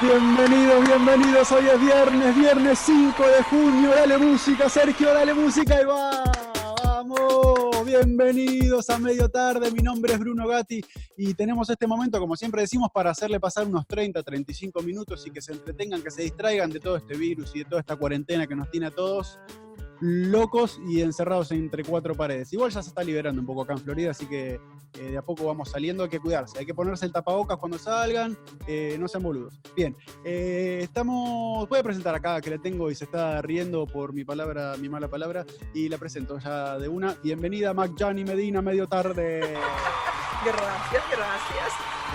Bienvenidos, bienvenidos. Hoy es viernes, viernes 5 de junio. Dale música, Sergio, dale música y va. Bienvenidos a medio tarde. Mi nombre es Bruno Gatti y tenemos este momento, como siempre decimos, para hacerle pasar unos 30, 35 minutos y que se entretengan, que se distraigan de todo este virus y de toda esta cuarentena que nos tiene a todos locos y encerrados entre cuatro paredes. Igual ya se está liberando un poco acá en Florida, así que eh, de a poco vamos saliendo, hay que cuidarse, hay que ponerse el tapabocas cuando salgan, eh, no sean boludos. Bien, eh, estamos, voy a presentar acá que le tengo y se está riendo por mi palabra, mi mala palabra, y la presento ya de una. Bienvenida Mac Johnny Medina, medio tarde. Gracias, gracias.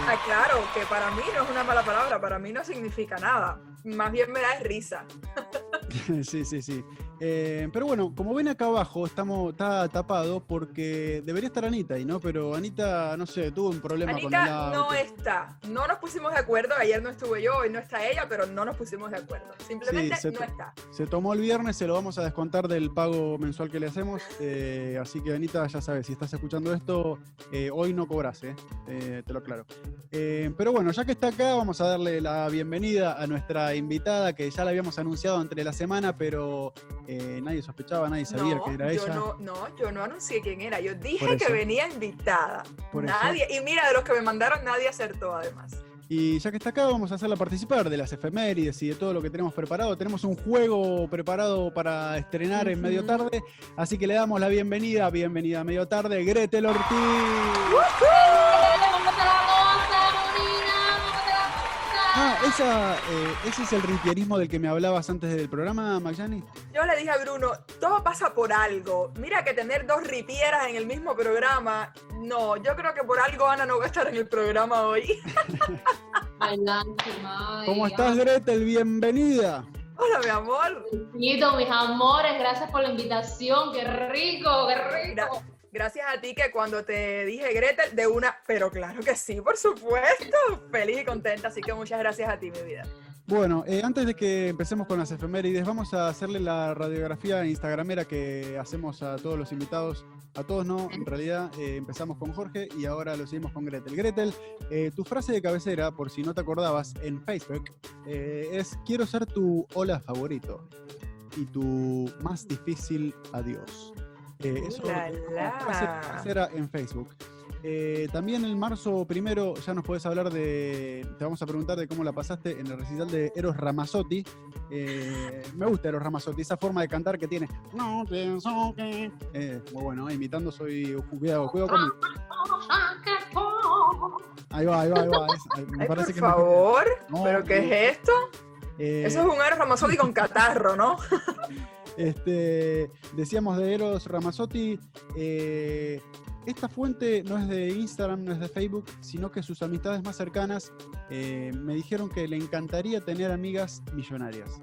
Aclaro ah, que para mí no es una mala palabra, para mí no significa nada. Más bien me da risa. sí, sí, sí. Eh, pero bueno, como ven acá abajo, estamos, está tapado porque debería estar Anita ahí, ¿no? Pero Anita, no sé, tuvo un problema con el Anita no está. No nos pusimos de acuerdo. Ayer no estuve yo, hoy no está ella, pero no nos pusimos de acuerdo. Simplemente no está. Se tomó el viernes, se lo vamos a descontar del pago mensual que le hacemos. Eh, así que Anita, ya sabes, si estás escuchando esto, eh, hoy no cobras, ¿eh? te lo aclaro. pero bueno, ya que está acá, vamos a darle la bienvenida a nuestra invitada que ya la habíamos anunciado entre la semana, pero eh, nadie sospechaba, nadie sabía que era ella. No, no, yo no anuncié quién era. Yo dije que venía invitada. nadie, y mira, de los que me mandaron, nadie acertó además. Y ya que está acá, vamos a hacerla participar de las efemérides y de todo lo que tenemos preparado. Tenemos un juego preparado para estrenar en medio tarde, así que le damos la bienvenida, bienvenida a medio tarde, Gretel Ortiz. Ah, esa, eh, ese es el ripierismo del que me hablabas antes del programa, Magyani. Yo le dije a Bruno, todo pasa por algo. Mira que tener dos ripieras en el mismo programa, no, yo creo que por algo Ana no va a estar en el programa hoy. ¿Cómo estás, Gretel? Bienvenida. Hola, mi amor. mis amores, gracias por la invitación. Qué rico, qué rico. Gracias a ti que cuando te dije Gretel, de una, pero claro que sí, por supuesto, feliz y contenta, así que muchas gracias a ti, mi vida. Bueno, eh, antes de que empecemos con las efemérides, vamos a hacerle la radiografía instagramera que hacemos a todos los invitados. A todos no, en realidad eh, empezamos con Jorge y ahora lo seguimos con Gretel. Gretel, eh, tu frase de cabecera, por si no te acordabas, en Facebook, es quiero ser tu hola favorito y tu más difícil adiós. Eh, eso la, en Facebook. Eh, también el marzo primero ya nos puedes hablar de. Te vamos a preguntar de cómo la pasaste en el recital de Eros Ramazzotti. Eh, me gusta Eros Ramazzotti, esa forma de cantar que tiene. No pienso que. muy bueno, imitando soy. Cuidado, cuidado conmigo. Ahí va, ahí va, ahí va. me parece por favor, ¿pero qué es esto? Eso es un Eros Ramazzotti con catarro, ¿no? Este, decíamos de Eros Ramazzotti, eh, esta fuente no es de Instagram, no es de Facebook, sino que sus amistades más cercanas eh, me dijeron que le encantaría tener amigas millonarias.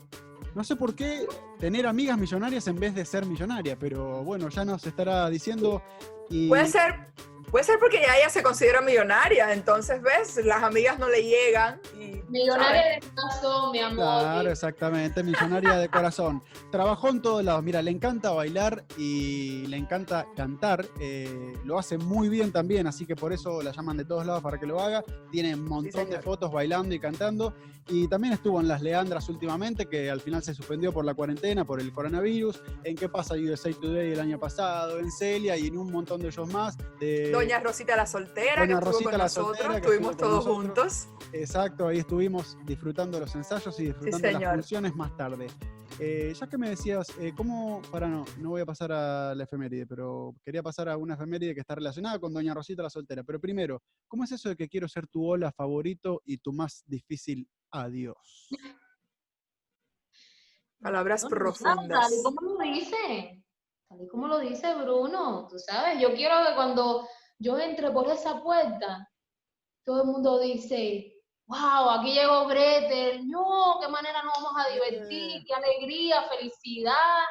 No sé por qué tener amigas millonarias en vez de ser millonaria, pero bueno, ya nos estará diciendo. Puede ser Puede ser porque ya ella se considera millonaria, entonces, ¿ves? Las amigas no le llegan. millonaria de corazón, mi amor. Claro, exactamente, millonaria de corazón. Trabajó en todos lados, mira, le encanta bailar y le encanta cantar. Eh, lo hace muy bien también, así que por eso la llaman de todos lados para que lo haga. Tiene un montón de fotos bailando y cantando. Y también estuvo en Las Leandras últimamente, que al final se suspendió por la cuarentena, por el coronavirus. En ¿Qué pasa USA Today el año pasado? En Celia y en un montón de ellos más. De, Doña Rosita la Soltera, que estuvo con nosotros, estuvimos todos juntos. Exacto, ahí estuvimos disfrutando los ensayos y disfrutando las funciones más tarde. Eh, ya que me decías, eh, ¿cómo, para no, no voy a pasar a la efeméride, pero quería pasar a una efeméride que está relacionada con Doña Rosita la Soltera, pero primero, ¿cómo es eso de que quiero ser tu hola favorito y tu más difícil adiós? Palabras profundas. ¿Cómo lo dice? ¿Cómo lo dice Bruno, tú sabes, yo quiero que cuando yo entre por esa puerta, todo el mundo dice, wow, aquí llegó Gretel, no, qué manera nos vamos a divertir, qué alegría, felicidad.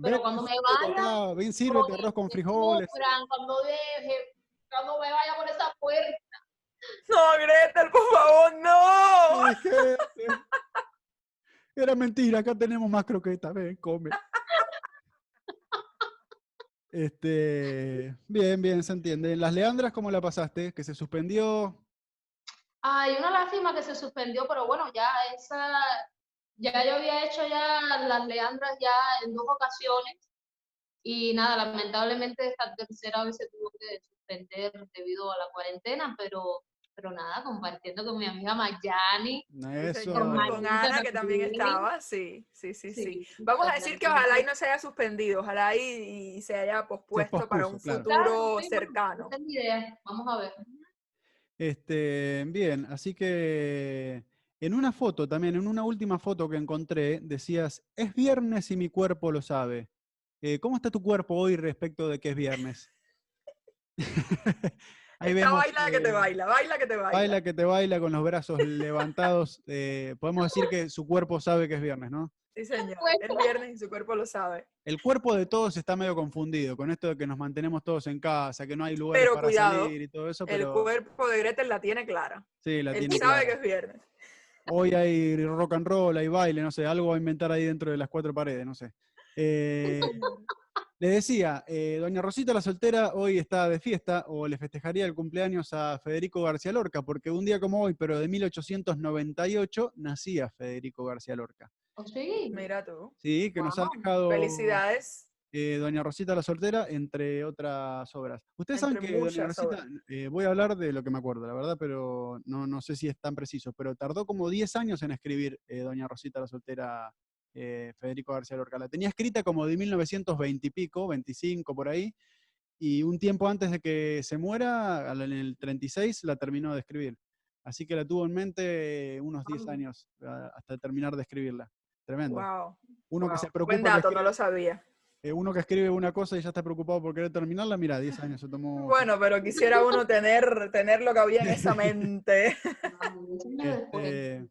Pero cuando me vaya, ven, sírvete arroz con frijoles. Cuando deje, cuando me vaya por esa puerta. No, Gretel, por favor, no. Ay, gente. Era mentira, acá tenemos más croquetas, ven, come. Este, bien, bien, se entiende. Las Leandras, ¿cómo la pasaste? Que se suspendió. Ay, una lástima que se suspendió, pero bueno, ya esa, ya yo había hecho ya las Leandras ya en dos ocasiones y nada, lamentablemente esta tercera vez se tuvo que suspender debido a la cuarentena, pero, pero nada, compartiendo con mi amiga Mayani. Eso. Con muchas Ana, que también estaba, sí, sí, sí, sí. Sí, Vamos a decir que ojalá y no se haya suspendido, ojalá y, y se haya pospuesto para pospuso, un claro. futuro Claro, sí, cercano. Vamos a ver. Este, bien, así que en una foto también, en una última foto que encontré, decías, es viernes y mi cuerpo lo sabe. Eh, ¿Cómo está tu cuerpo hoy respecto de que es viernes? Ahí vemos, baila que te baila, baila que te baila. Baila que te baila con los brazos levantados. eh, podemos decir que su cuerpo sabe que es viernes, ¿no? Sí, señor. Es viernes y su cuerpo lo sabe. El cuerpo de todos está medio confundido con esto de que nos mantenemos todos en casa, que no hay lugares Pero para cuidado, salir y todo eso, El pero cuerpo de Gretel la tiene clara. sí, la Él tiene sabe clara. que es viernes. Hoy hay rock and roll, hay baile, no sé, algo va a inventar ahí dentro de las cuatro paredes, no sé. Eh, le decía, eh, doña Rosita la soltera hoy está de fiesta o le festejaría el cumpleaños a Federico García Lorca, porque un día como hoy, pero de 1898, nacía Federico García Lorca. ¿O sí? Mira tú. Sí, que nos ha dejado Felicidades. eh, Doña Rosita la soltera, entre otras obras. Ustedes saben que Doña Rosita, eh, voy a hablar de lo que me acuerdo, la verdad, pero no, no sé si es tan preciso, pero tardó como 10 años en escribir eh, Doña Rosita la soltera, eh, Federico García Lorca. La tenía escrita como de 1920 y pico, 25 por ahí, y un tiempo antes de que se muera, en el 36, la terminó de escribir. Así que la tuvo en mente unos 10 Ah. años a- hasta terminar de escribirla. Tremendo. Wow. Uno que se preocupa Buen dato, no lo sabía. eh, uno que escribe una cosa y ya está preocupado por querer terminarla, mira, 10 años se tomó. Bueno, pero quisiera uno tener, tener lo que había en esa mente. Este,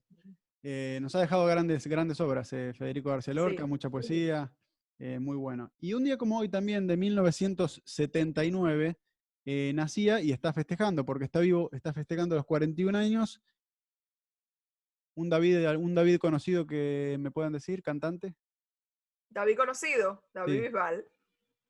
eh, nos ha dejado grandes, grandes obras, eh, Federico García Lorca, Sí, mucha sí. poesía, eh, muy bueno. Y un día como hoy también, de 1979, eh, nacía y está festejando, porque está vivo, está festejando los 41 años. Un David, un David conocido que me puedan decir, cantante. David conocido, David Sí. Bisbal.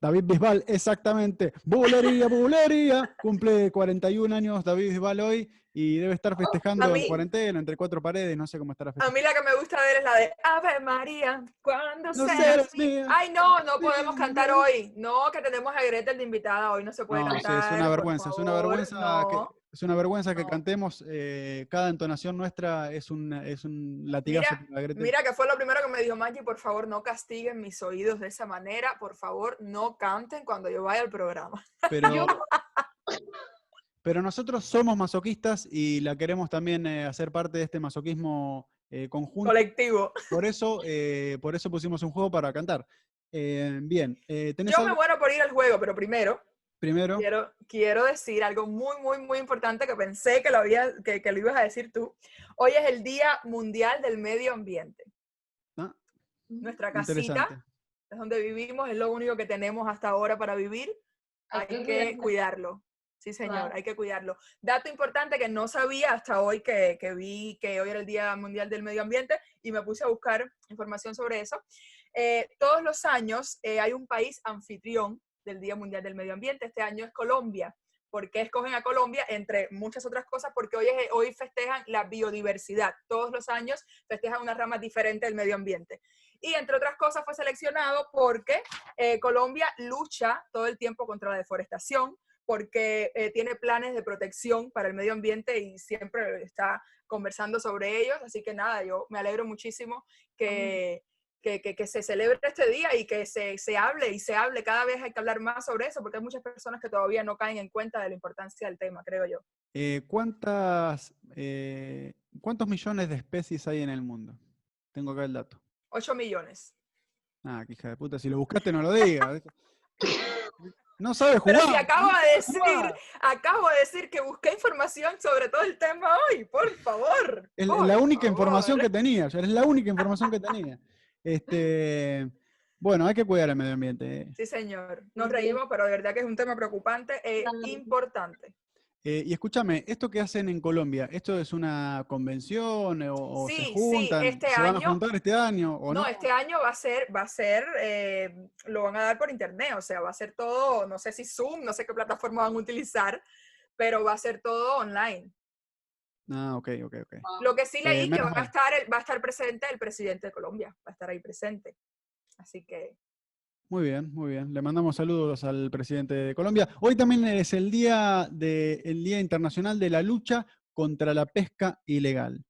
David Bisbal, exactamente. Bulería, bulería. Cumple 41 años David Bisbal hoy y debe estar festejando en mí- cuarentena, entre cuatro paredes, no sé cómo estará A festejando. mí la que me gusta ver es la de Ave María, cuando No seas mía. Ay, no, no podemos cantar hoy. No, que tenemos a Gretel de invitada hoy, no se puede No, sí, cantar. es una vergüenza, es una vergüenza no. que, es una vergüenza que no. cantemos. eh, cada entonación nuestra es un, es un latigazo Mira. Mira que fue lo primero que me dijo Maggie, por favor no castiguen mis oídos de esa manera, por favor no canten cuando yo vaya al programa. Pero, pero nosotros somos masoquistas y la queremos también eh, hacer parte de este masoquismo eh, conjunto. Colectivo. Por eso, eh, por eso pusimos un juego para cantar. Bien, ¿tenés Yo me muero por ir al juego, pero primero primero? quiero, quiero decir algo muy, muy, muy importante que pensé que lo, había, que, que lo ibas a decir tú. Hoy es el Día Mundial del Medio Ambiente. Ah, Nuestra casita, es donde vivimos, es lo único que tenemos hasta ahora para vivir. Hay Hay que que cuidarlo. Sí, señor, hay que cuidarlo. Dato importante que no sabía hasta hoy que, que vi que hoy era el Día Mundial del Medio Ambiente y me puse a buscar información sobre eso. Eh, todos los años eh, hay un país anfitrión del Día Mundial del Medio Ambiente. Este año es Colombia. ¿Por qué escogen a Colombia? Entre muchas otras cosas, porque hoy, hoy festejan la biodiversidad. Todos los años festejan una rama diferente del medio ambiente. Y entre otras cosas fue seleccionado porque eh, Colombia lucha todo el tiempo contra la deforestación, porque eh, tiene planes de protección para el medio ambiente y siempre está conversando sobre ellos. Así que nada, yo me alegro muchísimo que, que, que- que se celebre este día y que se, se hable y se hable. Cada vez hay que hablar más sobre eso, porque hay muchas personas que todavía no caen en cuenta de la importancia del tema, creo yo. Eh, ¿cuántas, eh, ¿Cuántos millones de especies hay en el mundo? Tengo acá el dato. 8 millones. Ah, qué hija de puta, si lo buscaste no lo digas. No sabe Pero jugar. si acabo no de decir, jugar. acabo de decir que busqué información sobre todo el tema hoy, por favor. Es por la única información favor. que tenía, es la única información que tenía. Este, Bueno, hay que cuidar el medio ambiente. eh. Sí, señor. Nos Sí. reímos, pero de verdad que es un tema preocupante e importante. Eh, y escúchame, esto que hacen en Colombia, ¿esto es una convención eh, o, o Sí, se sí, juntan? este ¿Se van a año- juntar este año o no? No, este año va a ser, va a ser, eh, lo van a dar por internet, o sea, va a ser todo, no sé si Zoom, no sé qué plataforma van a utilizar, pero va a ser todo online. Ah, ok, ok, ok. Lo que sí Eh, leí que menos va a estar, el- va a estar presente el presidente de Colombia, va a estar ahí presente. Así que Muy bien, muy bien. Le mandamos saludos al presidente de Colombia. Hoy también es el día, de, el día Internacional de la Lucha contra la Pesca Ilegal.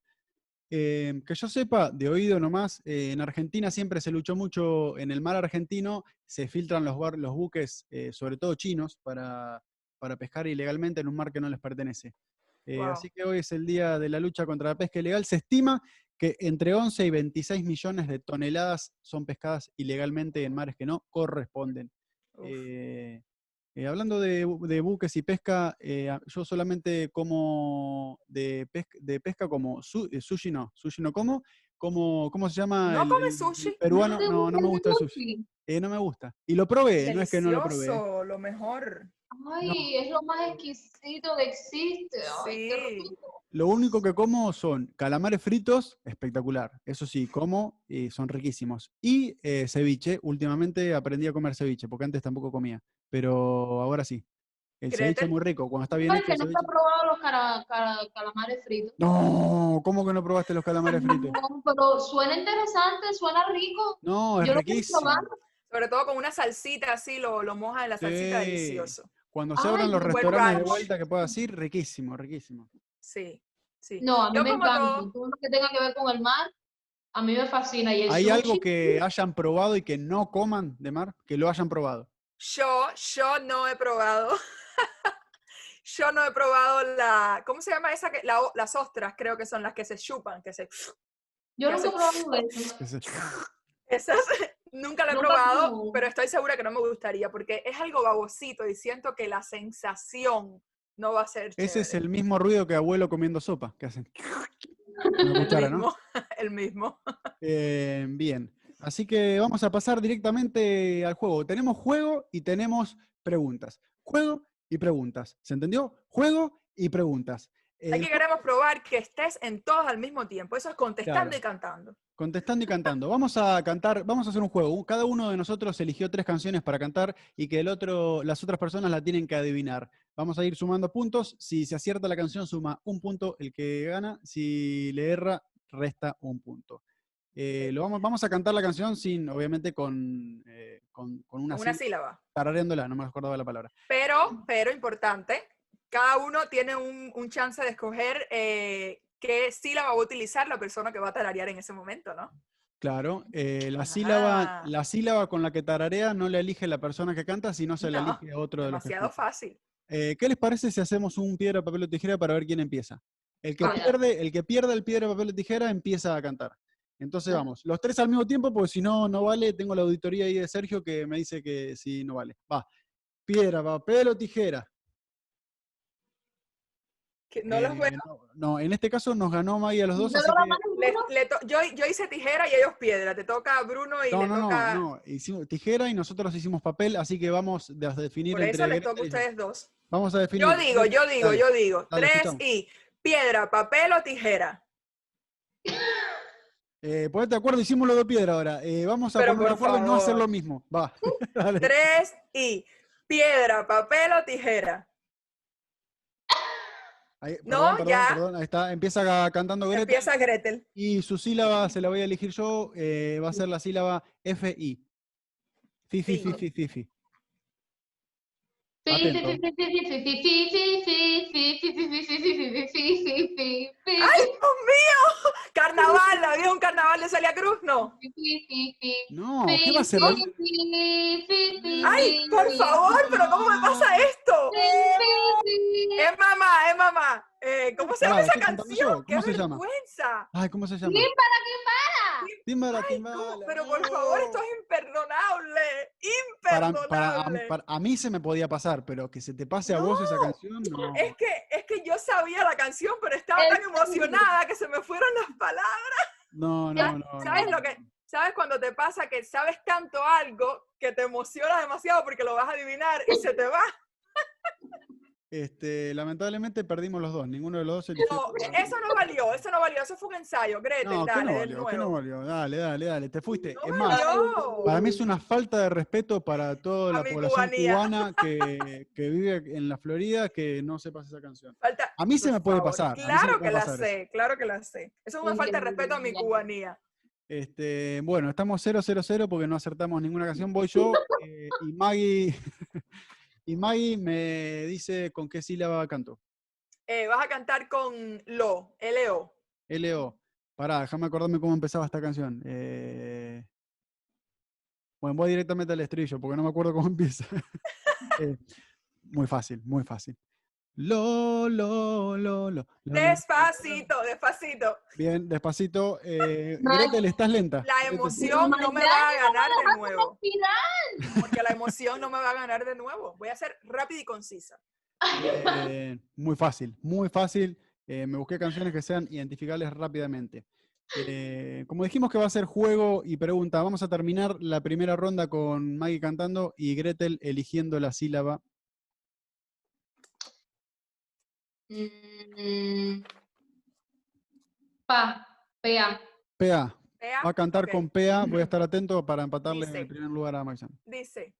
Eh, que yo sepa, de oído nomás, eh, en Argentina siempre se luchó mucho en el mar argentino, se filtran los, bar- los buques, eh, sobre todo chinos, para, para pescar ilegalmente en un mar que no les pertenece. Eh, Wow. Así que hoy es el día de la lucha contra la pesca ilegal. Se estima que entre 11 y 26 millones de toneladas son pescadas ilegalmente en mares que no corresponden. Eh, eh, hablando de, bu- de buques y pesca, eh, yo solamente como de, pes- de pesca como su- eh, sushi no, sushi no como, como ¿cómo se llama? ¿No el- come el- el sushi? peruano, no, no me gusta el sushi. Eh, no me gusta. Y lo probé, no es que no lo probé. lo mejor. Ay, es lo más exquisito que existe. Ay, Sí. Lo único que como son calamares fritos, espectacular. Eso sí, como y son riquísimos. Y eh, ceviche, últimamente aprendí a comer ceviche, porque antes tampoco comía. Pero ahora sí. El ceviche es muy rico, cuando está bien hecho que no ceviche. está probado los cara- cara- calamares fritos. No, ¿cómo que no probaste los calamares fritos? No, pero suena interesante, suena rico. No, es Yo lo quiero riquísimo. Sobre todo con una salsita así, lo, lo mojas en la salsita, Sí. delicioso. Cuando se abran los restaurantes de vuelta que puedas ir, riquísimo, riquísimo. Sí, sí. No, a mí Yo me encanta. todo- Todo lo que tenga que ver con el mar, a mí me fascina. Y el ¿Hay sushi, algo que hayan probado y que no coman de mar? Que lo hayan probado. Yo, yo no he probado. yo no he probado la. ¿Cómo se llama esa? Que, la las ostras, creo que son las que se chupan, que se. Yo nunca he probado eso. Esas nunca la he Nunca probado, pero estoy segura que no me gustaría porque es algo babosito y siento que la sensación no va a ser. Ese es el mismo ruido que abuelo comiendo sopa, que hacen. Una el cuchara, ¿no? mismo. El mismo. Eh, bien. Así que vamos a pasar directamente al juego. Tenemos juego y tenemos preguntas. Juego y preguntas. ¿Se entendió? Juego y preguntas. Aquí queremos probar que estés en todos al mismo tiempo. Eso es contestando Claro. y cantando. Contestando y cantando. Vamos a cantar, vamos a hacer un juego. Cada uno de nosotros eligió tres canciones para cantar y que el otro, las otras personas la tienen que adivinar. Vamos a ir sumando puntos. Si se acierta la canción, suma un punto el que gana. Si le erra, resta un punto. Eh, lo vamos, vamos a cantar la canción sin, obviamente, con, eh, con, con una, Una síl- sílaba. tarareándola, no me acordaba la palabra. Pero, pero importante, cada uno tiene un, un chance de escoger eh, qué sílaba va a utilizar la persona que va a tararear en ese momento, ¿no? Claro, eh, la, sílaba, Ah. la sílaba con la que tararea no la elige la persona que canta, sino se la elige otro de los Demasiado fácil. Eh, ¿Qué les parece si hacemos un piedra, papel o tijera para ver quién empieza? El que, Vale. pierde, el que pierda el piedra, papel o tijera empieza a cantar. Entonces Ah. vamos, los tres al mismo tiempo, porque si no, no vale. Tengo la auditoría ahí de Sergio que me dice que sí, no vale. Va, piedra, papel o tijera. Que no los Eh, veo. no, no, en este caso nos ganó Maggie a los dos, ¿Yo así que... Le- le to- yo, yo hice tijera y ellos piedra. Te toca a Bruno y No, le no, no, toca. no, hicimos tijera y nosotros hicimos papel, así que vamos a definir Por entre eso les toca a ustedes dos. Vamos a definir. Yo digo, yo digo, Dale, yo digo. dale, Tres escuchamos. y piedra, papel o tijera. Eh, ponete de acuerdo, hicimos lo de piedra ahora. Eh, vamos a Pero poner de por acuerdo y no hacer lo mismo. Va. Dale. Tres y piedra, papel o tijera. Ahí, No, perdón, perdón, ya. perdón, ahí está. Empieza ca- cantando Greta. Empieza Gretel. Y su sílaba se la voy a elegir yo. eh, va a ser la sílaba F-I. Fi, fi, fi, Atento. ¡Ay, Dios mío! Carnaval, ¿había un carnaval de Celia Cruz? No. No, ¿qué va a ser? ¡Ay, por favor! ¿Pero cómo me pasa esto? ¡Es mamá, es mamá! Eh, ¿Cómo se llama Pará, esa canción? ¡Qué ¿Cómo se llama? vergüenza! Ay, ¿cómo se llama? Timbala, timbala. Timbala, timbala. no, pero por favor, esto no. es imperdonable. Para, para- Imperdonable. para- a mí se me podía pasar, pero que se te pase a vos esa No. canción, no. Es que, es que yo sabía la canción, pero estaba ¿En tan emocionada que se me fueron las palabras. No, no, no. ¿Sabes no. lo que, ¿Sabes cuando te pasa que sabes tanto algo que te emociona demasiado porque lo vas a adivinar y se te va? Este, lamentablemente perdimos los dos, ninguno de los dos eligió. No, eso no valió, eso no valió, eso fue un ensayo. Gretel, No, ¿qué dale, no de valió? ¿Qué no valió? Dale, dale, dale, te fuiste. No es más, valió. para mí es una falta de respeto para toda la población cubanía. cubana que, que vive en la Florida que no sepas esa canción. Falta- A mí se me puede favor. pasar, Claro puede que la pasar sé, claro que la sé. Eso es una falta de respeto a mi cubanía. Este, bueno, estamos 0-0-0 porque no acertamos ninguna canción. Voy yo eh, y Maggie y Maggie me dice con qué sílaba canto. Eh, vas a cantar con lo, L-O. L-O. Pará, déjame acordarme cómo empezaba esta canción. Eh, Bueno, voy directamente al estribillo porque no me acuerdo cómo empieza. Eh, muy fácil, muy fácil. Lo, lo, lo, lo. Despacito, despacito. Bien, despacito. Eh. Gretel, estás lenta. La Gretel, emoción no me va a ganar de nuevo. Porque la emoción no me va a ganar de nuevo. Voy a ser rápida y concisa. Eh, muy fácil, muy fácil. Eh, me busqué canciones que sean identificables rápidamente. Eh, como dijimos que va a ser juego y pregunta, vamos a terminar la primera ronda con Maggie cantando y Gretel eligiendo la sílaba. Mm, pa, pea. PA. Vea, Va a cantar con PA. Voy a estar atento para empatarle en el primer lugar a Maxan. Dice.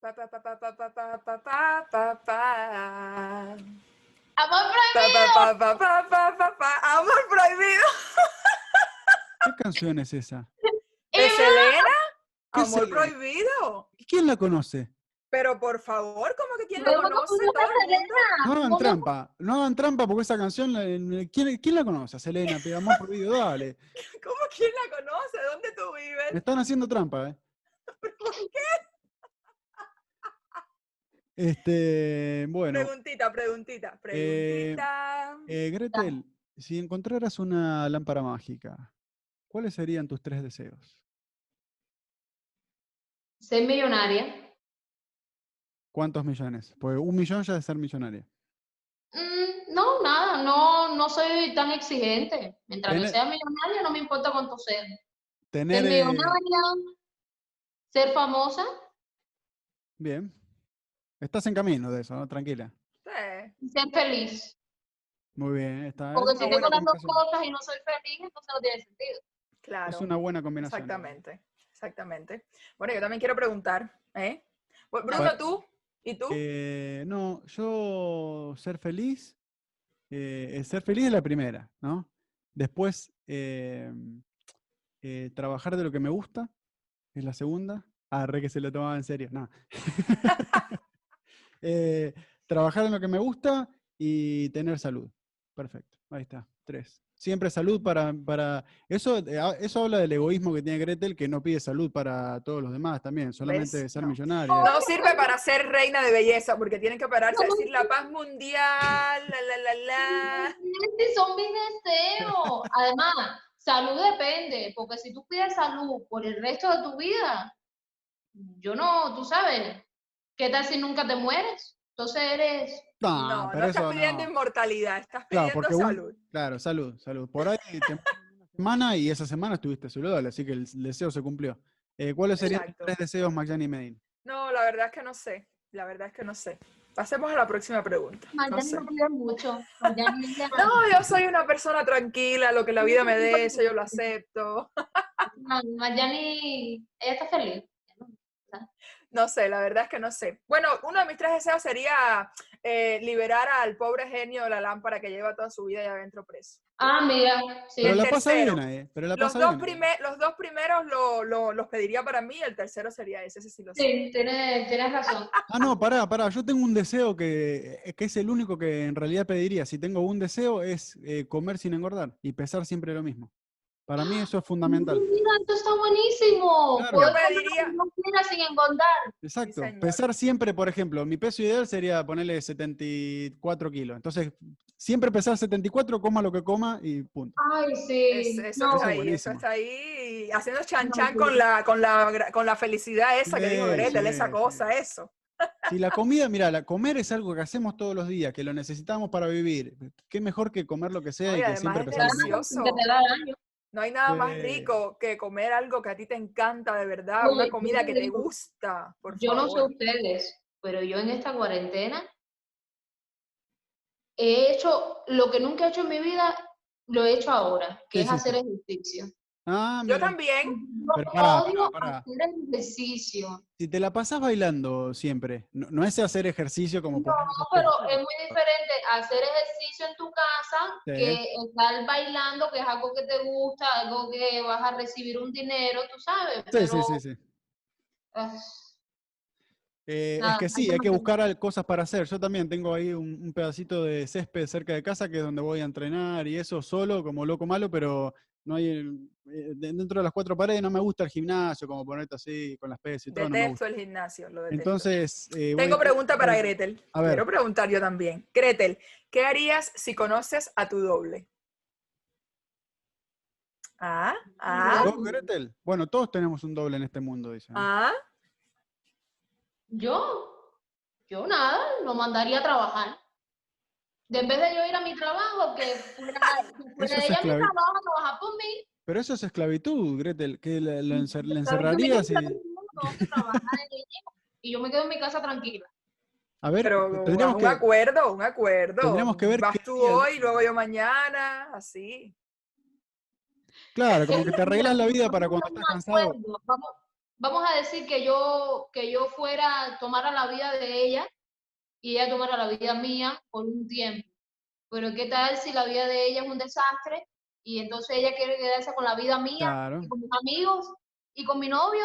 Pa, pa, pa, pa, pa, pa, pa, pa, pa, pa, pa. Amor prohibido. pa, pa, pa, pa, pa, pa. Amor prohibido. ¿Qué canción es esa? ¿De Eh, Selena? ¿Qué Amor prohibido. ¿Y ¿Quién la conoce? Pero por favor, conoce? No hagan ¿Cómo? trampa, no hagan trampa porque esa canción, ¿quién, quién la conoce? A Selena, te amor prohibido, dale. ¿Cómo quién la conoce? ¿Dónde tú vives? Me están haciendo trampa, ¿eh? Este, bueno, Preguntita, preguntita, Eh, preguntita. eh, Gretel, si encontraras una lámpara mágica, ¿cuáles serían tus tres deseos? Ser millonaria. ¿Cuántos millones? Pues un millón ya de ser millonaria. Mm, no, nada, no, no soy tan exigente. Mientras que Tener- sea millonaria, no me importa cuánto sea. Tener, Ser eh, millonaria, ser famosa bien. Estás en camino de eso, ¿no? Tranquila. Sí. y ser feliz. Muy bien, está. Porque si tengo las dos cosas y no soy feliz, entonces no tiene sentido. Claro. Es una buena combinación. Exactamente, exactamente. Bueno, yo también quiero preguntar, ¿eh? Bruno, tú, ¿y tú? Eh, no, yo ser feliz, eh, ser feliz es la primera, ¿no? Después, eh, trabajar de lo que me gusta es la segunda. Ah, re que se lo tomaba en serio, no. Trabajar en lo que me gusta y tener salud. Perfecto, ahí está, tres. Siempre salud para, para... Eso, eh, eso habla del egoísmo que tiene Gretel, que no pide salud para todos los demás también, solamente ¿Ves? ser No. millonaria. No sirve para ser reina de belleza, porque tienen que pararse a decir la paz mundial, la, la, la, la. Este son mis deseos. Además, salud depende, porque si tú pides salud por el resto de tu vida, yo no, tú sabes, ¿qué tal si nunca te mueres? Entonces eres, No, No, no pero estás eso pidiendo no. inmortalidad, estás Claro, pidiendo un- salud. Claro, salud, salud. Por ahí te una semana y esa semana estuviste saludable, así que el deseo se cumplió. Eh, ¿Cuáles serían tres deseos, Magyani Medin? No, la verdad es que no sé. La verdad es que no sé. Pasemos a la próxima pregunta. No sé. no pide mucho. No, yo soy una persona tranquila, lo que la vida me dé, eso yo lo acepto. Ma- Mayani, ella está feliz. No sé, la verdad es que no sé. Bueno, uno de mis tres deseos sería eh, liberar al pobre genio de la lámpara que lleva toda su vida allá adentro preso. Ah, mira, sí. Pero la pasa bien pero la Los pasa dos, bien. ahí. prime- los dos primeros lo- lo- los pediría para mí, el tercero sería ese, ese sí lo sé. Sí, tienes, tienes razón. Ah, no, pará, pará. Yo tengo un deseo que, eh, que es el único que en realidad pediría. Si tengo un deseo es eh, comer sin engordar y pesar siempre lo mismo. Para mí eso es fundamental. Mira, esto está buenísimo. Claro. Poder Yo sin engordar. Exacto. Pesar siempre, por ejemplo, mi peso ideal sería ponerle 74 kilos. Entonces, siempre pesar 74, coma lo que coma y punto. Ay, sí. Es- eso No, está Eso es ahí, eso buenísimo. está ahí, haciendo chan No, chan sí. con la, con la, con la felicidad esa que dijo Gretel, sí, esa sí. cosa, eso. Si la comida, mira, la comer es algo que hacemos todos los días, que lo necesitamos para vivir. Qué mejor que comer lo que sea No, y que siempre es pesar No hay nada más Pues- rico que comer algo que a ti te encanta de verdad, una comida que te gusta, por Yo no sé ustedes, pero yo en esta cuarentena he hecho lo que nunca he hecho en mi vida, lo he hecho ahora, que ¿Qué es hacer ejercicio. Ah, Yo mira. también, Pero pará, odio hacer ejercicio. Si te la pasás bailando siempre, no, no es hacer ejercicio como No, pero es muy diferente hacer ejercicio en tu casa Sí. que estar bailando, que es algo que te gusta, algo que vas a recibir un dinero, tú sabes. Sí, sí, pero, sí, sí. ah, Eh, es que sí, hay que buscar cosas para hacer. Yo también tengo ahí un, un pedacito de césped cerca de casa que es donde voy a entrenar y eso solo, como loco malo, pero no hay el- eh, de- dentro de las cuatro paredes no me gusta el gimnasio, como ponerte así con las pesas y todo, no me detesto gusta. el gimnasio, lo detesto. Entonces, eh, Tengo pregunta para voy- Gretel. A ver. Quiero preguntar yo también. Gretel, ¿qué harías si conoces a tu doble? Ah, ah, ¿Vos, Gretel? Bueno, todos tenemos un doble en este mundo, dicen. ah. Yo, yo nada, lo mandaría a trabajar. De en vez de yo ir a mi trabajo, que fuera, ella mi trabajo a trabajar por mí. Pero eso es esclavitud, Gretel, que la, la encerrarías y... yo me quedo en mi casa tranquila. A ver, Pero tendríamos un que... acuerdo, un acuerdo. tendríamos que ver Vas tú día- hoy, luego yo mañana, así. Claro, como que te arreglas la vida para cuando estás cansado. Vamos, vamos a decir que yo, que yo fuera, tomara la vida de ella y ella tomara la vida mía por un tiempo. Pero ¿qué tal si la vida de ella es un desastre y entonces ella quiere quedarse con la vida mía Claro. y con mis amigos y con mi novio?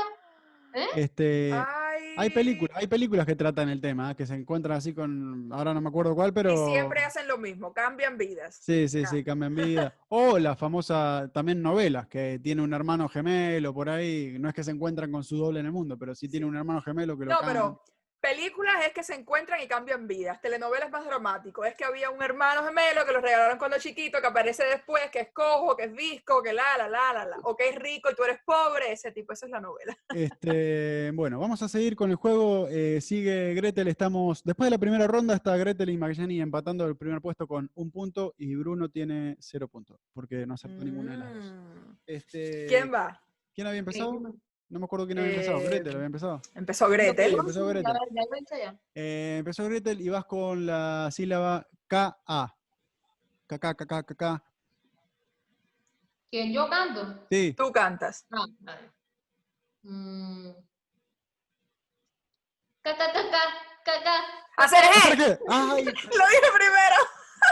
¿Eh? Este, Ay. hay películas, hay películas que tratan el tema, que se encuentran así con, ahora no me acuerdo cuál, pero Y siempre hacen lo mismo, cambian vidas. sí, sí, Ah. sí, cambian vida. O la famosa también novelas que tiene un hermano gemelo por ahí, no es que se encuentran con su doble en el mundo, pero sí tiene un hermano gemelo que lo No, cambia. pero películas es que se encuentran y cambian vidas. Telenovelas más dramático. Es que había un hermano gemelo que lo regalaron cuando chiquito, que aparece después, que es cojo, que es visco, que la, la, la, la, la. O que es rico y tú eres pobre. Ese tipo, esa es la novela. Este, bueno, vamos a seguir con el juego. eh, sigue Gretel, estamos. Después de la primera ronda está Gretel y Maggiani empatando el primer puesto con un punto y Bruno tiene cero puntos, porque no acertó ninguna de las dos. Mm. Este, ¿Quién va? ¿Quién había empezado? No me acuerdo quién había empezado. Eh, Gretel había empezado. Empezó Gretel. Sí, empezó Gretel. Eh, empezó Gretel y vas con la sílaba K-A. K-K, K-K, K-K. ¿Quién yo canto? Sí. Tú cantas. Ah, vale. Mm. Ca, ca, ca, ca, ca, ca. ¡Hacer ¿Para eje! qué? ¡Ay! Lo dije primero.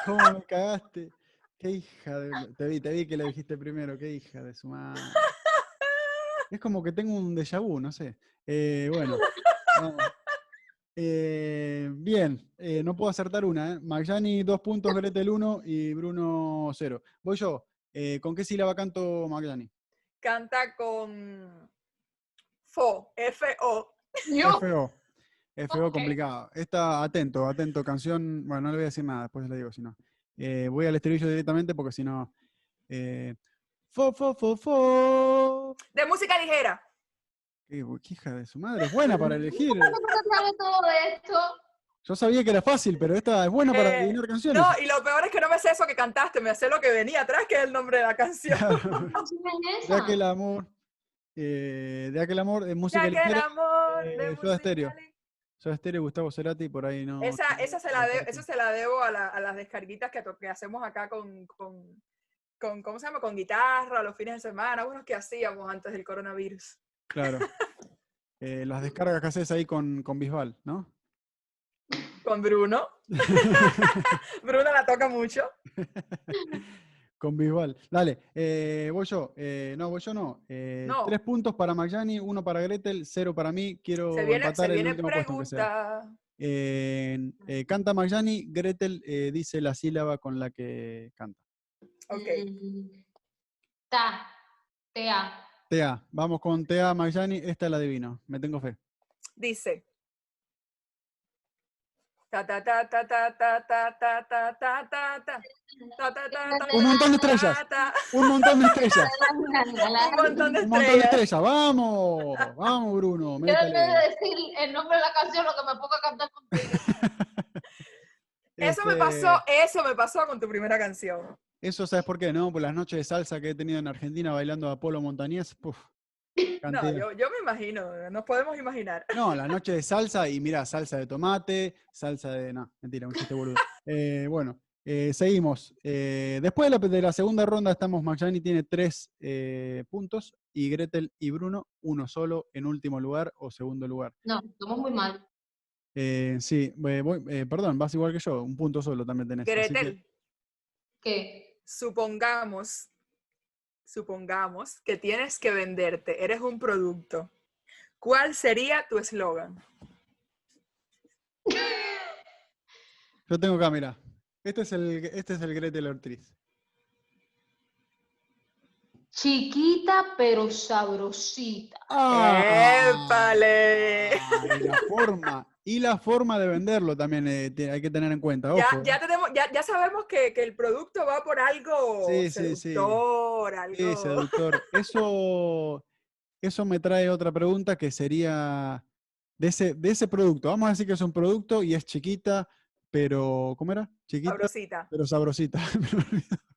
¿Cómo me cagaste? Qué hija de... Te vi, te vi que lo dijiste primero, qué hija de su madre. Es como que tengo un déjà vu, no sé. Eh, bueno. Eh, bien, eh, no puedo acertar una. ¿eh? Magyani, dos puntos, Gretel, uno y Bruno, cero. Voy yo. Eh, ¿Con qué sílaba canto Magyani? Canta con Fo, F-O. FO. FO complicado. Esta, atento, atento, canción. Bueno, no le voy a decir nada, después le digo si no. Eh, voy al estribillo directamente porque si no. eh, fo, fo, fo, fo. De música ligera. Qué, hija de su madre, es buena para elegir. ¿Cómo te sabes todo esto? Yo sabía que era fácil, pero esta es buena para Eh, adivinar canciones. No, y lo peor es que no me sé eso que cantaste, me sé lo que venía atrás, que es el nombre de la canción. ¿Qué canción es de aquel amor. eh, de aquel amor, de música Ya que el ligera. amor eh, de música Stereo. ligera. Soda Stereo, Gustavo Cerati, por ahí no. Esa, esa, se la de- eso se la debo a, la- a las descarguitas que, hacemos acá con, con, con, ¿cómo se llama? Con guitarra, los fines de semana, unos que hacíamos antes del coronavirus. Claro. Eh, las descargas que haces ahí con, con Bisbal, ¿no? Con Bruno. Bruno la toca mucho. Con Bisbal. Dale, eh, voy yo. Eh, no, voy yo no. Eh, No. Tres puntos para Magyani, uno para Gretel, cero para mí. Quiero Se viene, empatar se el viene puesto sea. pregunta. Eh, eh, canta Magyani, Gretel eh, dice la sílaba con la que canta. Ok. Ta. Tea. Tea. Vamos con Tea Magliani. Esta la adivino. Me tengo fe. Dice. Un montón de estrellas. Un montón de estrellas. Un montón de estrellas. Un montón de estrellas. Vamos. Vamos, Bruno. Yo de decir el nombre de la canción, lo que me pongo a cantar contigo. Eso me pasó, eso me pasó con tu primera canción. Eso, ¿sabes por qué? No, por las noches de salsa que he tenido en Argentina bailando a Polo Montañés. Puf, No, yo, yo me imagino, nos podemos imaginar. No, la noche de salsa y mira, salsa de tomate, salsa de. No, mentira, un chiste boludo. Eh, bueno, eh, seguimos. Eh, después de la, de la segunda ronda estamos, Maxani tiene tres eh, puntos y Gretel y Bruno uno solo en último lugar o segundo lugar. No, somos muy mal. Eh, sí, voy- eh, perdón, vas igual que yo, un punto solo también tenés. así que- Gretel, ¿Qué? Supongamos, supongamos que tienes que venderte, eres un producto. ¿Cuál sería tu eslogan? yo tengo acá, mira. Este es el, este es el Gretel Ortiz. Chiquita pero sabrosita. ¡Épale! Ah, Y la forma, y la forma de venderlo también eh, te- hay que tener en cuenta. Ya, Ojo. ya, tenemos, ya, ya sabemos que, que el producto va por algo Sí, sí, sí. seductor, algo... Sí, seductor. Eso, eso me trae otra pregunta que sería de ese, de ese producto. Vamos a decir que es un producto y es chiquita, pero ¿cómo era? Chiquita, sabrosita. pero sabrosita.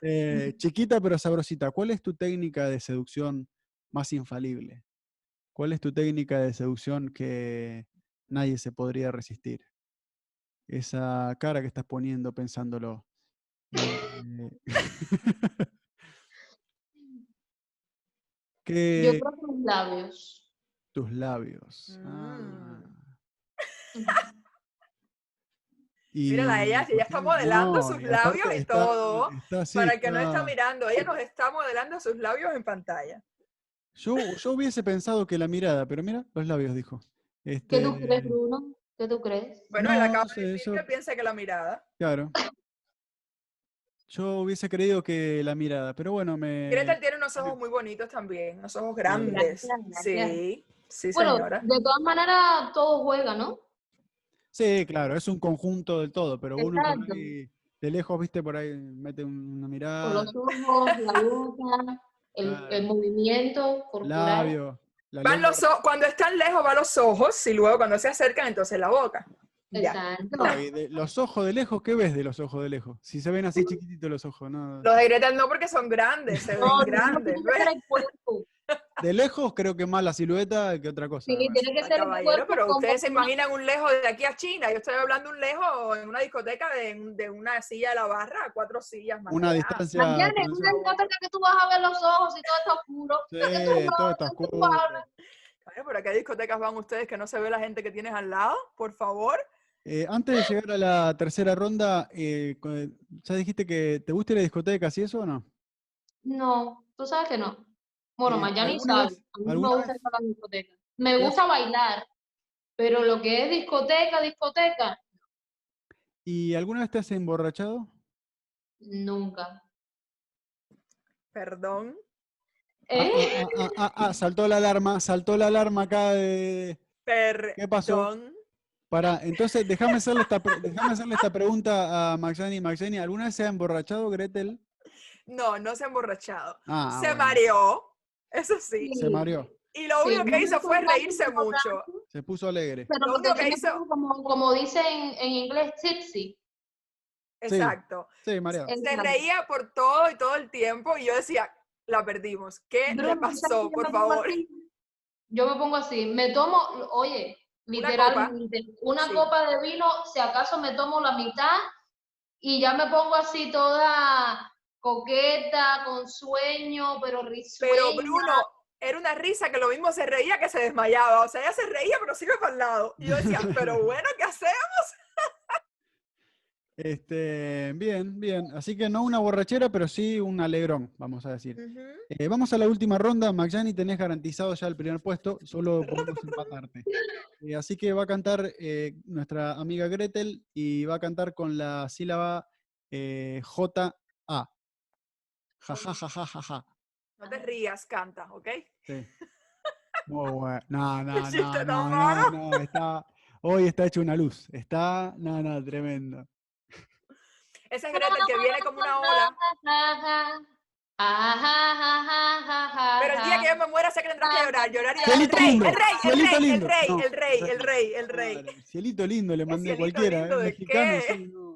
Eh, chiquita, pero sabrosita. ¿Cuál es tu técnica de seducción más infalible? ¿Cuál es tu técnica de seducción que nadie se podría resistir? Esa cara que estás poniendo pensándolo. Eh, Yo ¿Qué- creo que los labios. tus labios. Mm. Ah. Y- Mírala, ella- ella está modelando sus labios y está- todo, está Para el que no está- mirando, ella nos está modelando sus labios en pantalla. Yo, yo hubiese pensado que la mirada, pero mira, los labios dijo. ¿Qué tú Este, crees, Bruno? ¿Qué tú crees? Bueno, él No, acaba no sé, de decir eso- que piensa que la mirada. Claro. Yo hubiese creído que la mirada, pero bueno, me. Gretel tiene unos ojos muy bonitos también, unos ojos grandes. Gracias, gracias. Sí, sí, Bueno, señora. de todas maneras, todo juega, ¿no? Sí, claro, es un conjunto del todo, pero uno por Exacto. ahí, de lejos, viste, por ahí mete un- una Con mirada, los ojos, la boca, el, Claro. el movimiento corporal. labio. La Van los o- cuando están lejos van los ojos y luego cuando se acercan entonces la boca. Ya. No, de- los ojos de lejos, ¿qué ves de los ojos de lejos? Si se ven así chiquititos los ojos, ¿no? Los de Gretel no porque son grandes, se ven No, no, grandes. tiene De lejos creo que más la silueta que otra cosa. Sí, tiene que ser cuerpo. pero ustedes se imaginan un lejos de aquí a China. Yo estoy hablando un lejos en una discoteca de, de una silla de la barra a cuatro sillas más. Una distancia. Mañana en una discoteca que tú vas a ver los ojos y todo está oscuro. Sí, que tú vas- todo está oscuro. Ay, ¿Pero a qué discotecas van ustedes que no se ve la gente que tienes al lado? Por favor. Eh, antes de llegar a la tercera ronda, eh, ¿ya dijiste que te gusta ir a discotecas y eso o no? No, tú sabes que no. Bueno, Eh, Mayani ¿alguna sabe. vez- A mí me gusta vez- ir a la discoteca. Me ¿Te has- gusta bailar, pero lo que es discoteca, discoteca, ¿Y alguna vez te has emborrachado? nunca. Perdón. ¿Eh? ah, ah, ah, ah, saltó la alarma, saltó la alarma acá de... Perdón. ¿Qué pasó? Para, entonces, déjame hacerle esta, pre- déjame hacerle esta pregunta a Maxani. Maxani, ¿alguna vez se ha emborrachado Gretel? No, no se ha emborrachado. Ah, se bueno, mareó, eso sí. Se mareó, Y lo Sí, único que hizo fue reírse tanto, mucho. se puso alegre. Pero Lo único que hizo- como, como dicen en inglés, tipsy. Exacto. Sí. El- Se reía por todo y todo el tiempo y yo decía, la perdimos. ¿Qué le ¿sabes pasó, por favor? Yo me pongo así, me tomo, oye, Una literalmente, una Sí. copa de vino, si acaso me tomo la mitad y ya me pongo así toda coqueta, con sueño, pero risueña. Pero Bruno, era una risa que lo mismo se reía que se desmayaba. O sea, ella se reía, pero iba para el lado. Y yo decía, pero bueno, ¿qué hacemos? Este, bien, bien. Así que no una borrachera, pero sí un alegrón, vamos a decir. Eh, vamos a la última ronda. Magyani, tenés garantizado ya el primer puesto, solo podemos empatarte. Eh, así que va a cantar eh, nuestra amiga Gretel y va a cantar con la sílaba eh, J-A. Ja, ja, ja, ja, ja, ja. No te rías, canta, ¿ok? Sí. Muy bueno. No, no, no, no, no, no, está, hoy está hecho una luz. Está, no, no, tremendo. Ese es Gretel que viene como una ola. Pero el día que yo me muera sé que tendrás que llorar, llorar y llorar. El Cielito rey, lindo, el rey, el cielito rey, el lindo. rey, el rey, el rey, el rey. Cielito lindo le mandé cielito cualquiera, ¿eh? mexicano, sí, no.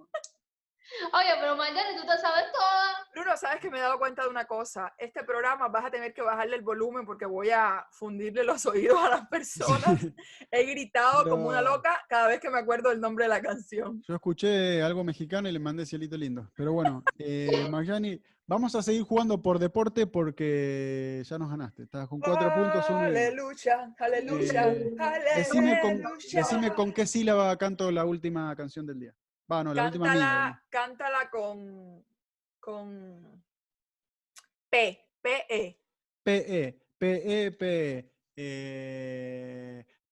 Oye, pero Mayani, tú te sabes toda. Bruno, sabes que me he dado cuenta de una cosa. Este programa vas a tener que bajarle el volumen porque voy a fundirle los oídos a las personas. He gritado como una loca cada vez que me acuerdo del nombre de la canción. Yo escuché algo mexicano y le mandé cielito lindo. Pero bueno, eh, vamos a seguir jugando por deporte porque ya nos ganaste. Estás con cuatro puntos. uno y- Aleluya, aleluya, Eh, Decime con, aleluya. decime con qué sílaba canto la última canción del día. No, la última mía. cántala, cántala con, con P, PE. PE, PE, PE.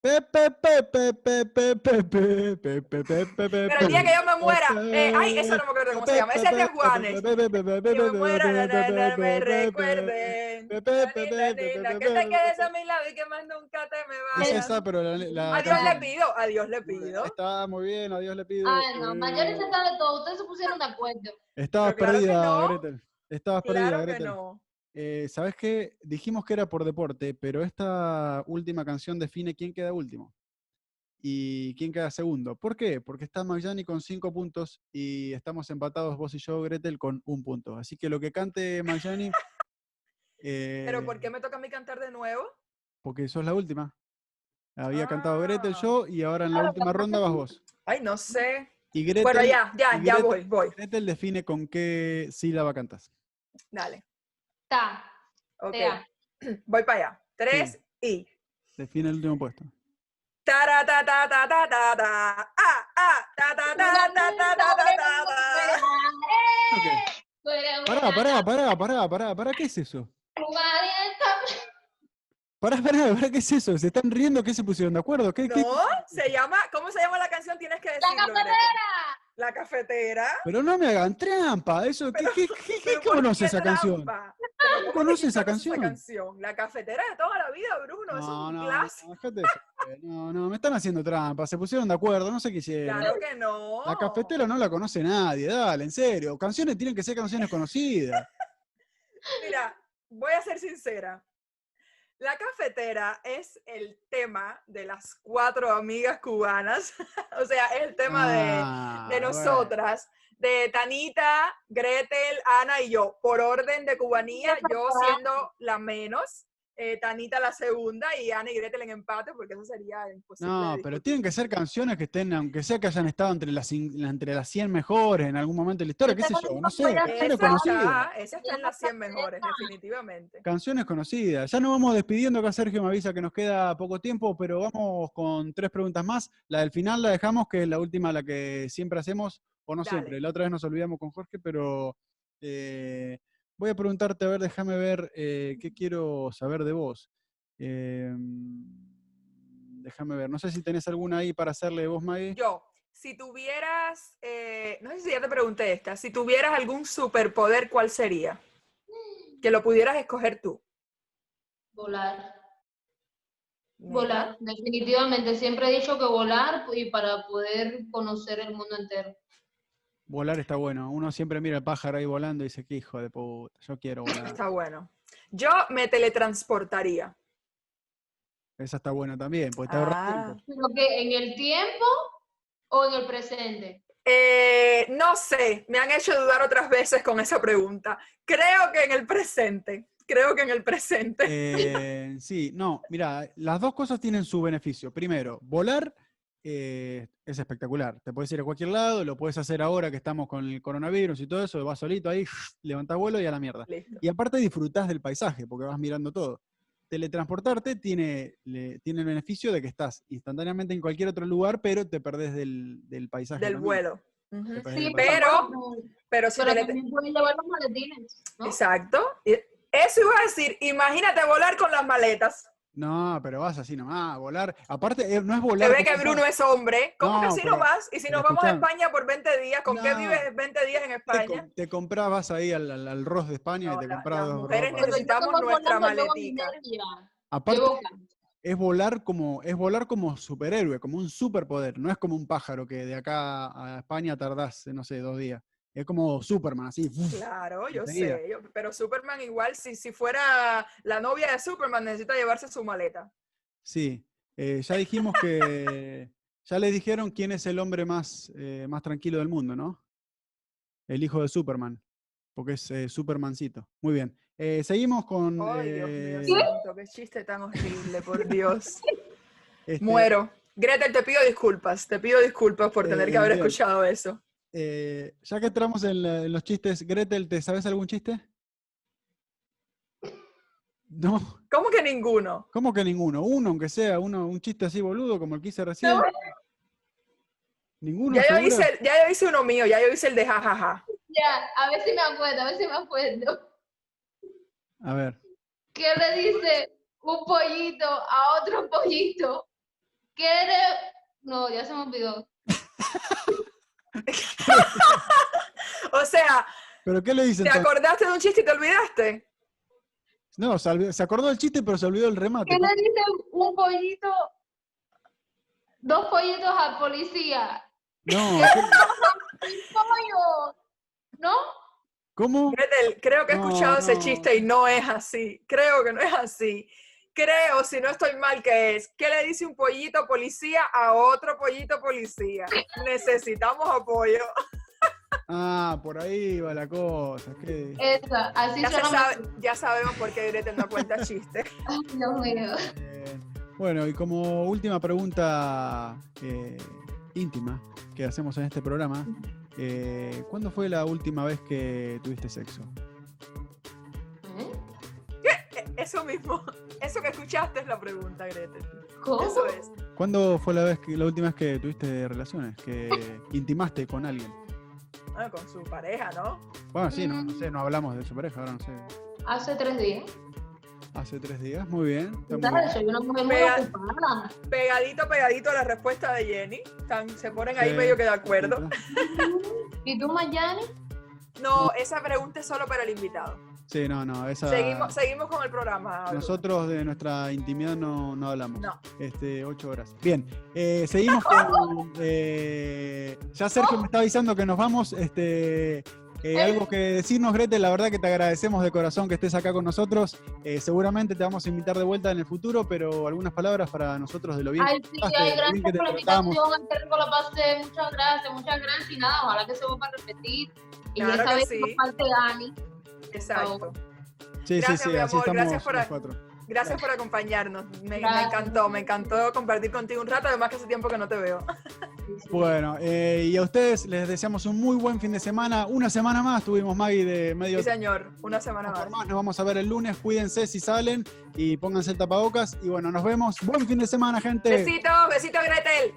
Pero el día que yo me muera, eh, ay, eso no me acuerdo cómo se llama, ese es de Juanes. Que me muera. Pe, pe, pe, Linda, pe, pe, linda, pe, Que te quedes a mi lado y que más nunca te me Es vayas. esa, pero la, la A Dios le canción- pido, a Dios le pido. Está muy bien, a Dios le pido. Ay, no, Mayani Eh, se sabe todo. Ustedes se pusieron de acuerdo. Estabas claro perdida, no. Gretel. Estabas perdida, Claro que Gretel. no. Eh, ¿Sabes qué? Dijimos que era por deporte, pero esta última canción define quién queda último y quién queda segundo. ¿Por qué? Porque está Magyani con cinco puntos y estamos empatados vos y yo, Gretel, con un punto. Así que lo que cante Magyani. Pero ¿por eh, qué me toca a mí cantar de nuevo? Porque sos la última. Había cantado Gretel Ah. yo y ahora en la última ronda vas vos. Ay, no sé. Y Gretel, Bueno, ya, ya, y ya voy, voy. Gretel define con qué sílaba cantas. Dale. Ta, Ok. tea. Voy para allá. Tres y. Define el último puesto. Ta, ta, ta, ta, ta, ta. Ah, ah, ta, ta, ta, ta, ta, ta, ta, ta, ta. Pará, pará, pará, pará, pará, pará, ¿qué es eso? Pará, pará, pará, ¿qué es eso? ¿Se están riendo? ¿Qué se pusieron de acuerdo? ¿Qué, qué- No, se llama, ¿cómo se llama la canción? Tienes que ¡La decirlo. Gretel. cafetera! La cafetera. Pero no me hagan trampa, eso, ¿qué, qué, qué, qué- Pero qué ¿por conoce esa canción? trampa? ¿Cómo ¿Cómo conoce esa conoces canción? La cafetera de toda la vida, Bruno. eso No, es un no, clásico. no, no, me están haciendo trampa, se pusieron de acuerdo, no sé qué hicieron. Claro que no. La cafetera no la conoce nadie, dale, en serio. Canciones tienen que ser canciones conocidas. Mira, voy a ser sincera. La cafetera es el tema de las cuatro amigas cubanas. o sea, es el tema de, Ah, de bueno. nosotras, de Tanita, Gretel, Ana y yo, por orden de cubanía, yo siendo la menos, eh, Tanita la segunda y Ana y Gretel en empate, porque eso sería imposible. No, pero tienen que ser canciones que estén, aunque sea que hayan estado entre las, entre las 100 mejores en algún momento de la historia, qué sé yo, no sé, Esa canciones Esa conocidas. está, esa está en las 100 mejores, definitivamente. Canciones conocidas. Ya nos vamos despidiendo, acá Sergio me avisa que nos queda poco tiempo, pero vamos con tres preguntas más. La del final la dejamos, que es la última, la que siempre hacemos, o no Dale. siempre. La otra vez nos olvidamos con Jorge, pero eh, voy a preguntarte, a ver, déjame ver eh, qué quiero saber de vos. Eh, déjame ver, no sé si tenés alguna ahí para hacerle vos, Maggie. Yo, si tuvieras, eh, no sé si ya te pregunté esta, si tuvieras algún superpoder, ¿cuál sería? Que lo pudieras escoger tú. Volar. Volar, definitivamente. Siempre he dicho que volar y para poder conocer el mundo entero. Volar está bueno. Uno siempre mira el pájaro ahí volando y dice, qué hijo de puta, yo quiero volar. Está bueno. Yo me teletransportaría. Esa está buena también, porque te ahorras Ah. tiempo. Pero que en el tiempo o en el presente. Eh, no sé, me han hecho dudar otras veces con esa pregunta. Creo que en el presente. Creo que en el presente. Eh, sí, no, mira, las dos cosas tienen su beneficio. Primero, volar eh, es espectacular. Te puedes ir a cualquier lado, lo puedes hacer ahora que estamos con el coronavirus y todo eso, vas solito ahí, levantás vuelo y a la mierda. Listo. Y aparte disfrutás del paisaje, porque vas mirando todo. Teletransportarte tiene, le- tiene el beneficio de que estás instantáneamente en cualquier otro lugar, pero te perdés del, del paisaje. Del también. vuelo. Te perdés Sí, pero-. Pero si pero tele- también pueden llevar los maletines. ¿no? Exacto. Eso iba a decir, imagínate volar con las maletas. No, pero vas así nomás, volar. Aparte, eh, no es Se volar. ve como que Bruno es hombre. ¿Cómo No, que si pero- no vas? Y si nos vamos a. España por 20 días, ¿con qué vives 20 días en España? te comprás, vas ahí al, al, al Ross de España No, y te las dos mujeres ropas. Necesitamos nuestra maletica. Aparte, es volar como es volar como superhéroe, como un superpoder. No es como un pájaro que de acá a España tardás, no sé, dos días. Es como Superman, así. uf. Claro, yo enseguida. sé. yo- pero Superman igual, si, si fuera la novia de Superman, necesita llevarse su maleta. Sí. Eh, ya dijimos que. Ya les dijeron quién es el hombre más, eh, más tranquilo del mundo, ¿no? El hijo de Superman. Porque es eh, Supermancito. Muy bien. Seguimos con. Ay, Dios mío, qué chiste tan horrible, por Dios. este, Muero. Gretel, te pido disculpas, te pido disculpas por tener que haber bien. escuchado eso. Eh, ya que entramos en, la- en los chistes, Gretel, ¿te sabes algún chiste? No, ¿Cómo que ninguno? ¿cómo que ninguno? Uno, aunque sea, uno, un chiste así boludo como el que hice recién. ¿Ninguno? Ya yo, hice, ya yo hice uno mío, ya yo hice el de jajaja. Ya, a ver si me acuerdo, a ver si me acuerdo. A ver. ¿Qué le dice un pollito a otro pollito? ¿Qué le... No, ya se me olvidó. O sea, ¿Pero qué le dicen? ¿te acordaste de un chiste y te olvidaste? No, se, acordó del chiste, pero se olvidó el remate. ¿Qué le dice un pollito, dos pollitos al policía? No, ¿qué- ¡Pollo! ¿No? ¿cómo? Gretel, creo que he No, escuchado ese chiste y no es así. Creo que no es así. Creo, si no estoy mal, que es. ¿Qué le dice un pollito policía a otro pollito policía? Necesitamos apoyo. Ah, por ahí va la cosa. ¿qué? Esa, así Ya, se sabe- ya sabemos por qué Gretel no cuenta chistes. Ay, Dios mío. Eh, bueno, y como última pregunta eh, íntima que hacemos en este programa, eh, ¿cuándo fue la última vez que tuviste sexo? Eso mismo. Eso que escuchaste es la pregunta, Gretel. ¿Cómo? Eso es. ¿Cuándo fue la, vez que, la última vez que tuviste relaciones? Que intimaste con alguien. Ah, con su pareja, ¿no? Bueno, sí, no, no sé, no hablamos de su pareja, ahora no sé. Hace tres días. Hace tres días, muy bien. Pegadito, pegadito a la respuesta de Jenny. Se ponen ahí Sí. medio que de acuerdo. ¿Y tú, Mayani? No, esa pregunta es solo para el invitado. Sí, no, no, esa... Seguimos, seguimos con el programa. Bruno. Nosotros de nuestra intimidad no, no hablamos. No. Este, ocho horas. Bien, eh, seguimos con. eh, ya Sergio me está avisando que nos vamos. Este, eh, algo que decirnos, Gretel, la verdad que te agradecemos de corazón que estés acá con nosotros. Eh, seguramente te vamos a invitar de vuelta en el futuro, pero algunas palabras para nosotros de lo bien. Ay, que sí, pasaste, ay, gracias por la invitación. Rico la pasé. Muchas gracias, muchas gracias. Y nada, ojalá que se vuelva a repetir. Y Claro esta que vez sí. no falte Dani. Exacto. Sí, Gracias, sí, sí, mi así amor, estamos gracias por los a- cuatro. Gracias por acompañarnos. Me, encantó, me encantó compartir contigo un rato, además que hace tiempo que no te veo. Bueno, eh, y a ustedes les deseamos un muy buen fin de semana. Una semana más tuvimos Maggie de medio Sí, señor, una semana más. Nos vamos a ver el lunes. Cuídense si salen y pónganse el tapabocas. Y bueno, nos vemos. Buen fin de semana, gente. Besitos, besitos, Gretel.